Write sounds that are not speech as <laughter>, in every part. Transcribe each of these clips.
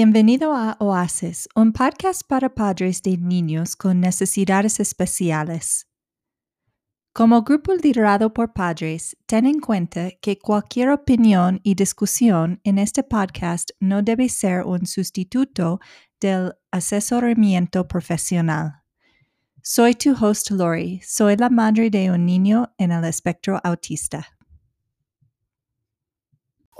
Bienvenido a Oasis, un podcast para padres de niños con necesidades especiales. Como grupo liderado por padres, ten en cuenta que cualquier opinión y discusión en este podcast no debe ser un sustituto del asesoramiento profesional. Soy tu host Lori, soy la madre de un niño en el espectro autista.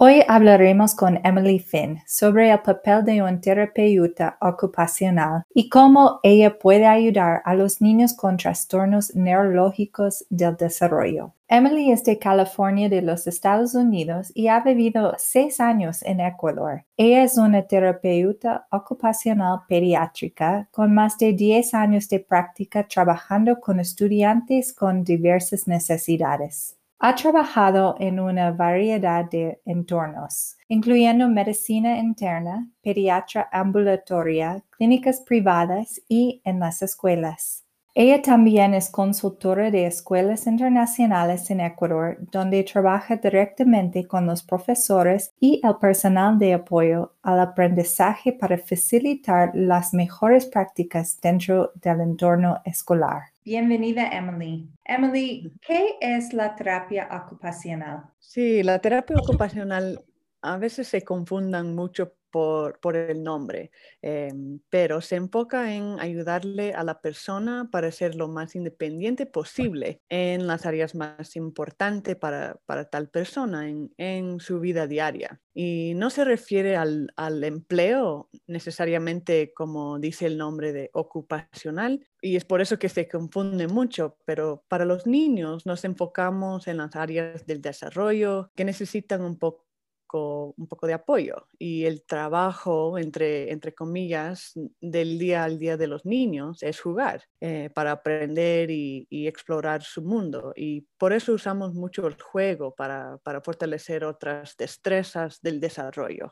Hoy hablaremos con Emily Finn sobre el papel de un terapeuta ocupacional y cómo ella puede ayudar a los niños con trastornos neurológicos del desarrollo. Emily es de California de los Estados Unidos y ha vivido seis años en Ecuador. Ella es una terapeuta ocupacional pediátrica con más de 10 años de práctica trabajando con estudiantes con diversas necesidades. Ha trabajado en una variedad de entornos, incluyendo medicina interna, pediatría ambulatoria, clínicas privadas y en las escuelas. Ella también es consultora de escuelas internacionales en Ecuador, donde trabaja directamente con los profesores y el personal de apoyo al aprendizaje para facilitar las mejores prácticas dentro del entorno escolar. Bienvenida, Emily. Emily, ¿qué es la terapia ocupacional? Sí, la terapia ocupacional a veces se confundan mucho por, el nombre, em, pero se enfoca en ayudarle a la persona para ser lo más independiente posible en las áreas más importantes para, tal persona en, su vida diaria. Y no se refiere al, empleo necesariamente como dice el nombre de ocupacional, y es por eso que se confunde mucho, pero para los niños nos enfocamos en las áreas del desarrollo que necesitan un poco un poco de apoyo y el trabajo, entre, entre comillas, del día al día de los niños es jugar eh, para aprender y, explorar su mundo. Y por eso usamos mucho el juego para, para fortalecer otras destrezas del desarrollo.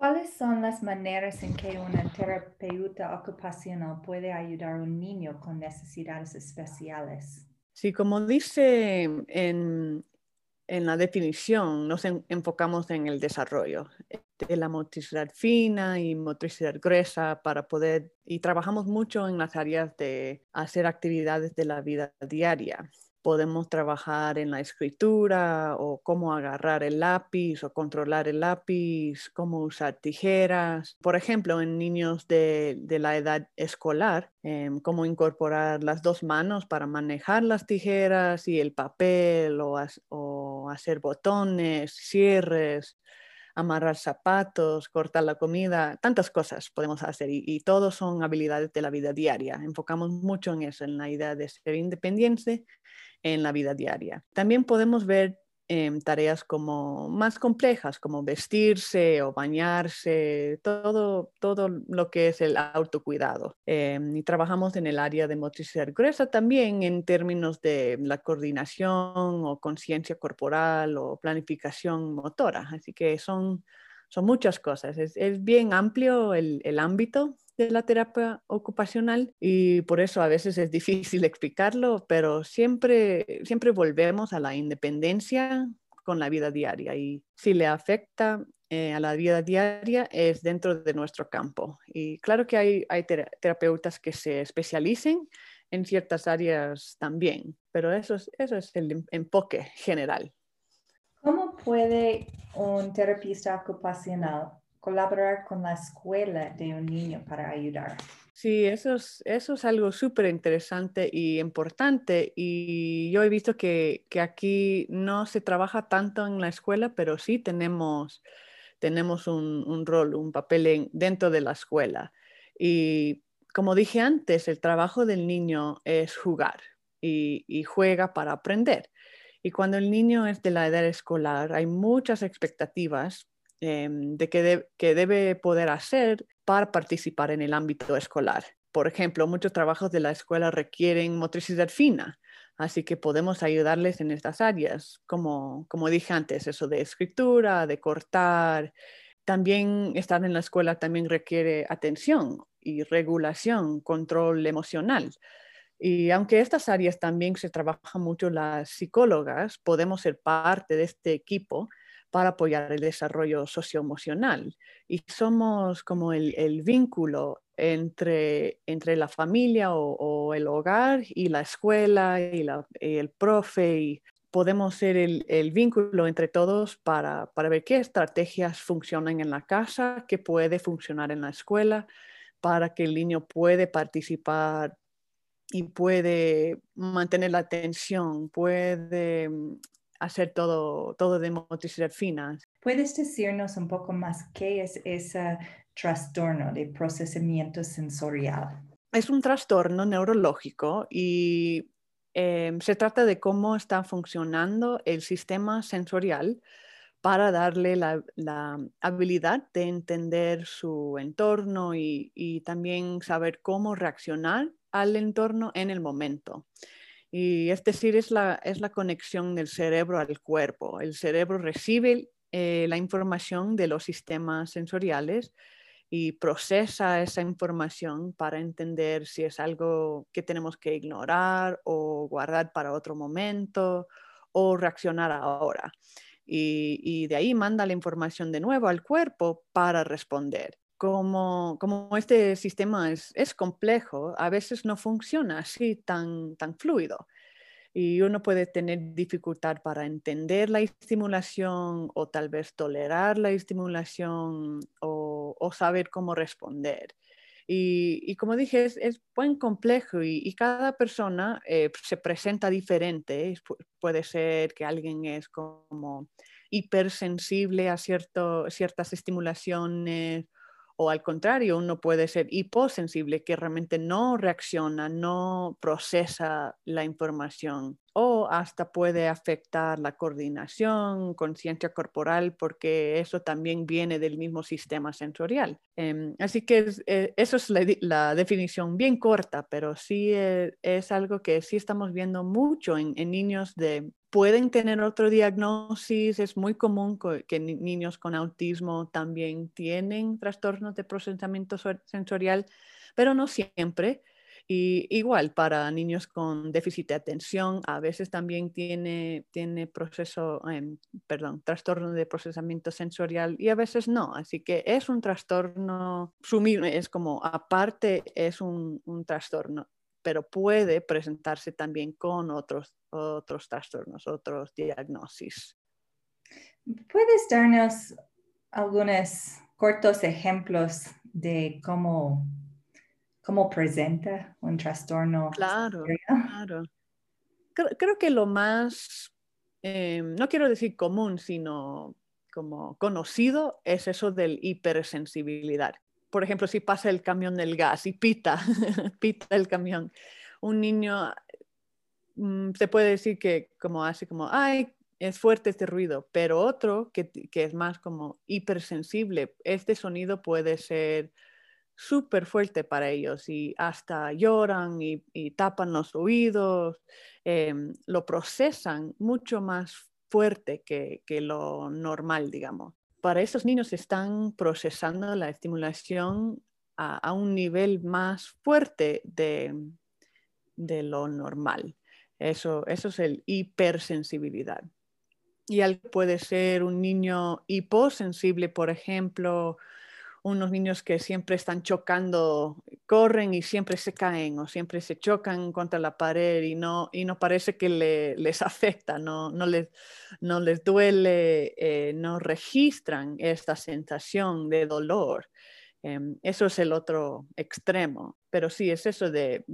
¿Cuáles son las maneras en que una terapeuta ocupacional puede ayudar a un niño con necesidades especiales? Sí, como dice en, en la definición nos enfocamos en el desarrollo de la motricidad fina y motricidad gruesa para poder, y trabajamos mucho en las áreas de hacer actividades de la vida diaria podemos trabajar en la escritura o cómo agarrar el lápiz o controlar el lápiz, cómo usar tijeras. Por ejemplo, en niños de, la edad escolar, em, cómo incorporar las dos manos para manejar las tijeras y el papel o, hacer botones, cierres amarrar zapatos, cortar la comida, tantas cosas podemos hacer y, y todos son habilidades de la vida diaria. Enfocamos mucho en eso, en la idea de ser independiente en la vida diaria. También podemos ver em, tareas como más complejas, como vestirse o bañarse, todo, todo lo que es el autocuidado. Em, y trabajamos en el área de motricidad gruesa también en términos de la coordinación o conciencia corporal o planificación motora. Así que son, son muchas cosas. Es, bien amplio el, el ámbito de la terapia ocupacional y por eso a veces es difícil explicarlo, pero siempre, siempre volvemos a la independencia con la vida diaria y si le afecta eh, a la vida diaria es dentro de nuestro campo. Y claro que hay, hay terapeutas que se especialicen en ciertas áreas también, pero eso es, eso es el enfoque general. ¿Cómo puede un terapista ocupacional colaborar con la escuela de un niño para ayudar. Sí, eso es, eso es algo súper interesante y importante. Y yo he visto que, que, aquí no se trabaja tanto en la escuela, pero sí tenemos, tenemos un, un rol, un papel dentro de la escuela. Y como dije antes, el trabajo del niño es jugar y juega para aprender. Y cuando el niño es de la edad escolar, hay muchas expectativas Em, de qué, debe poder hacer para participar en el ámbito escolar. Por ejemplo, muchos trabajos de la escuela requieren motricidad fina, así que podemos ayudarles en estas áreas, como, como dije antes, eso de escritura, de cortar. También estar en la escuela también requiere atención y regulación, control emocional. Y aunque estas áreas también se trabajan mucho las psicólogas, podemos ser parte de este equipo para apoyar el desarrollo socioemocional. Y somos como el, vínculo entre, entre la familia o, el hogar y la escuela y, el profe. Y podemos ser el, vínculo entre todos para, para ver qué estrategias funcionan en la casa, qué puede funcionar en la escuela, para que el niño puede participar y puede mantener la atención, puede mm, hacer todo, todo de motricidad fina. ¿Puedes decirnos un poco más qué es ese trastorno de procesamiento sensorial? Es un trastorno neurológico y em, se trata de cómo está funcionando el sistema sensorial para darle la, habilidad de entender su entorno y, y, también saber cómo reaccionar al entorno en el momento. Y es decir, es la, es la conexión del cerebro al cuerpo. El cerebro recibe eh, la información de los sistemas sensoriales y procesa esa información para entender si es algo que tenemos que ignorar o guardar para otro momento o reaccionar ahora. Y, y de ahí manda la información de nuevo al cuerpo para responder como, como este sistema es, es, complejo, a veces no funciona así tan, tan fluido. Y uno puede tener dificultad para entender la estimulación o tal vez tolerar la estimulación o, o saber cómo responder. Y, y, como dije, es, es buen complejo y, y cada persona eh, se presenta diferente. puede ser que alguien es como hipersensible a cierto, ciertas estimulaciones o al contrario, uno puede ser hiposensible, que realmente no reacciona, no procesa la información o hasta puede afectar la coordinación, conciencia corporal, porque eso también viene del mismo sistema sensorial. Em, así que eh, eso es la, definición bien corta, pero sí eh, es algo que sí estamos viendo mucho en, niños de... Pueden tener otro diagnóstico, es muy común que niños con autismo también tienen trastornos de procesamiento sensorial, pero no siempre. Y igual para niños con déficit de atención, a veces también tiene, tiene proceso, em, perdón, trastorno de procesamiento sensorial y a veces no. Así que es un trastorno, es como aparte, es un, un trastorno, pero puede presentarse también con otros, otros trastornos, otros diagnósticos. ¿Puedes darnos algunos cortos ejemplos de cómo cómo presenta un trastorno. Claro, claro. Creo, que lo más, em, no quiero decir común, sino como conocido, es eso del hipersensibilidad. Por ejemplo, si pasa el camión del gas y pita, <laughs> pita el camión, un niño mm, se puede decir que como así como, ay, es fuerte este ruido, pero otro que, que es más como hipersensible, este sonido puede ser súper fuerte para ellos y hasta lloran y, tapan los oídos, em, lo procesan mucho más fuerte que, lo normal, digamos. Para esos niños están procesando la estimulación a, un nivel más fuerte de, de lo normal. Eso, eso es el hipersensibilidad. Y al puede ser un niño hiposensible, por ejemplo, unos niños que siempre están chocando, corren y siempre se caen o siempre se chocan contra la pared y no, y no parece que les afecta, no, no, les, no les duele, eh, no registran esta sensación de dolor. Em, eso es el otro extremo, pero sí es eso de,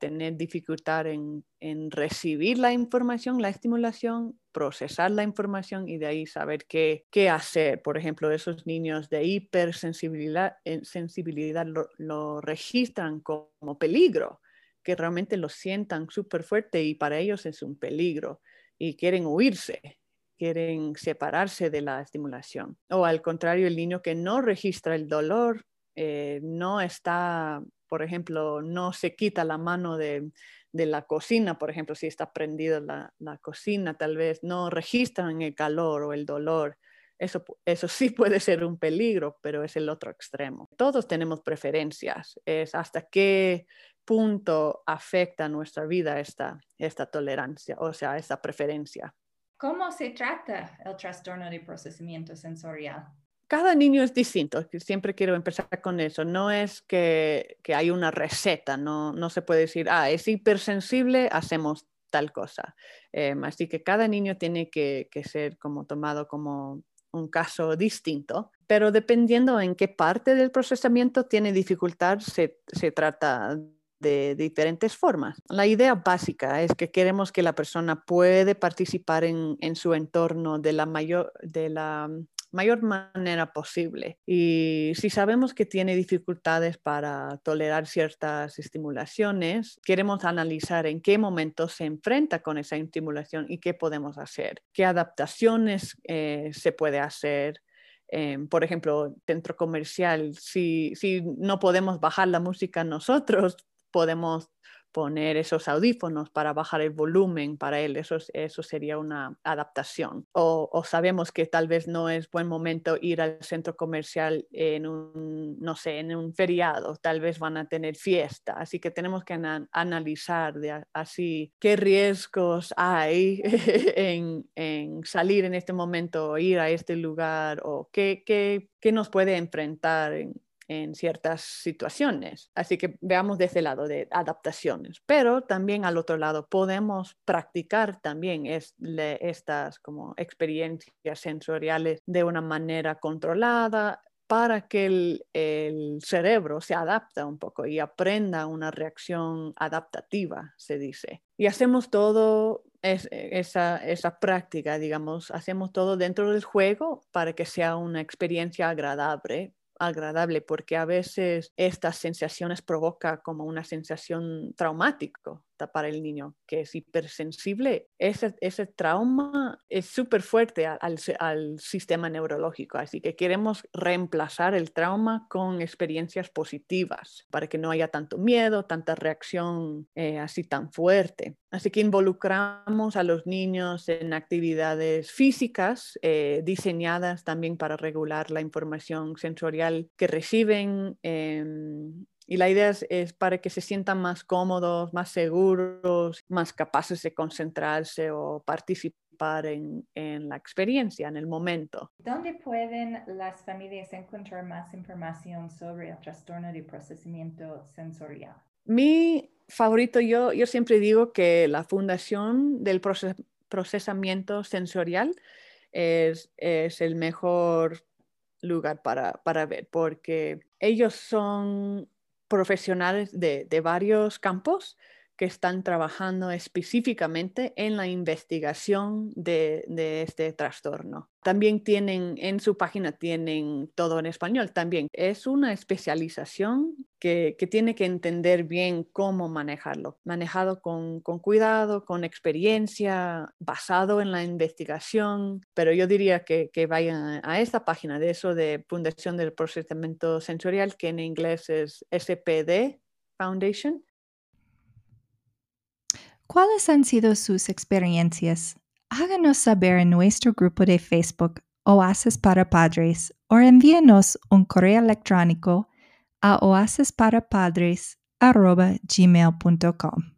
tener dificultad en, recibir la información, la estimulación, procesar la información y de ahí saber qué, qué hacer. Por ejemplo, esos niños de hipersensibilidad sensibilidad lo, lo registran como peligro, que realmente lo sientan súper fuerte y para ellos es un peligro y quieren huirse quieren separarse de la estimulación. O al contrario, el niño que no registra el dolor, eh, no está, por ejemplo, no se quita la mano de, la cocina, por ejemplo, si está prendida la, cocina, tal vez no registran el calor o el dolor. Eso, eso sí <laughs> puede ser un peligro, pero es el otro extremo. Todos tenemos preferencias, es hasta qué punto afecta nuestra vida esta, esta tolerancia, o sea, esta preferencia. ¿Cómo se trata el trastorno de procesamiento sensorial? Cada niño es distinto, siempre quiero empezar con eso. No es que, que hay una receta, no, no se puede decir, ah, es hipersensible, hacemos tal cosa. Em, así que cada niño tiene que, que, ser como tomado como un caso distinto, pero dependiendo en qué parte del procesamiento tiene dificultad, se, se trata de diferentes formas. La idea básica es que queremos que la persona puede participar en, en su entorno de la mayor, de la mayor manera posible. Y si sabemos que tiene dificultades para tolerar ciertas estimulaciones, queremos analizar en qué momento se enfrenta con esa estimulación y qué podemos hacer, qué adaptaciones eh, se puede hacer. Em, por ejemplo, centro comercial, si, si no podemos bajar la música nosotros, podemos poner esos audífonos para bajar el volumen para él, eso, eso sería una adaptación. O, sabemos que tal vez no es buen momento ir al centro comercial en un, no sé, en un feriado, tal vez van a tener fiesta, así que tenemos que analizar de, así qué riesgos hay <laughs> en, en, salir en este momento, ir a este lugar o qué, qué, qué nos puede enfrentar en, en ciertas situaciones. Así que veamos de ese lado de adaptaciones, pero también al otro lado podemos practicar también estas como experiencias sensoriales de una manera controlada para que el, cerebro se adapte un poco y aprenda una reacción adaptativa, se dice. Y hacemos todo esa, esa práctica, digamos, hacemos todo dentro del juego para que sea una experiencia agradable agradable porque a veces estas sensaciones provoca como una sensación traumática para el niño que es hipersensible. Ese, ese trauma es súper fuerte al, al, sistema neurológico, así que queremos reemplazar el trauma con experiencias positivas para que no haya tanto miedo, tanta reacción eh, así tan fuerte. Así que involucramos a los niños en actividades físicas eh, diseñadas también para regular la información sensorial que reciben. Em, y la idea es, para que se sientan más cómodos, más seguros, más capaces de concentrarse o participar en, en, la experiencia, en el momento. ¿Dónde pueden las familias encontrar más información sobre el trastorno de procesamiento sensorial? Mi favorito, yo, yo siempre digo que la Fundación del Procesamiento Sensorial es, es el mejor lugar para, para ver, porque ellos son profesionales de, de varios campos que están trabajando específicamente en la investigación de, este trastorno. También tienen, en su página tienen todo en español también. Es una especialización que, tiene que entender bien cómo manejarlo, manejado con, con, cuidado, con experiencia, basado en la investigación, pero yo diría que, que vayan a esta página de eso de Fundación del Procesamiento Sensorial, que en inglés es SPD Foundation ¿Cuáles han sido sus experiencias? Háganos saber en nuestro grupo de Facebook Oasis para Padres o envíenos un correo electrónico a oasisparapadres.gmail.com.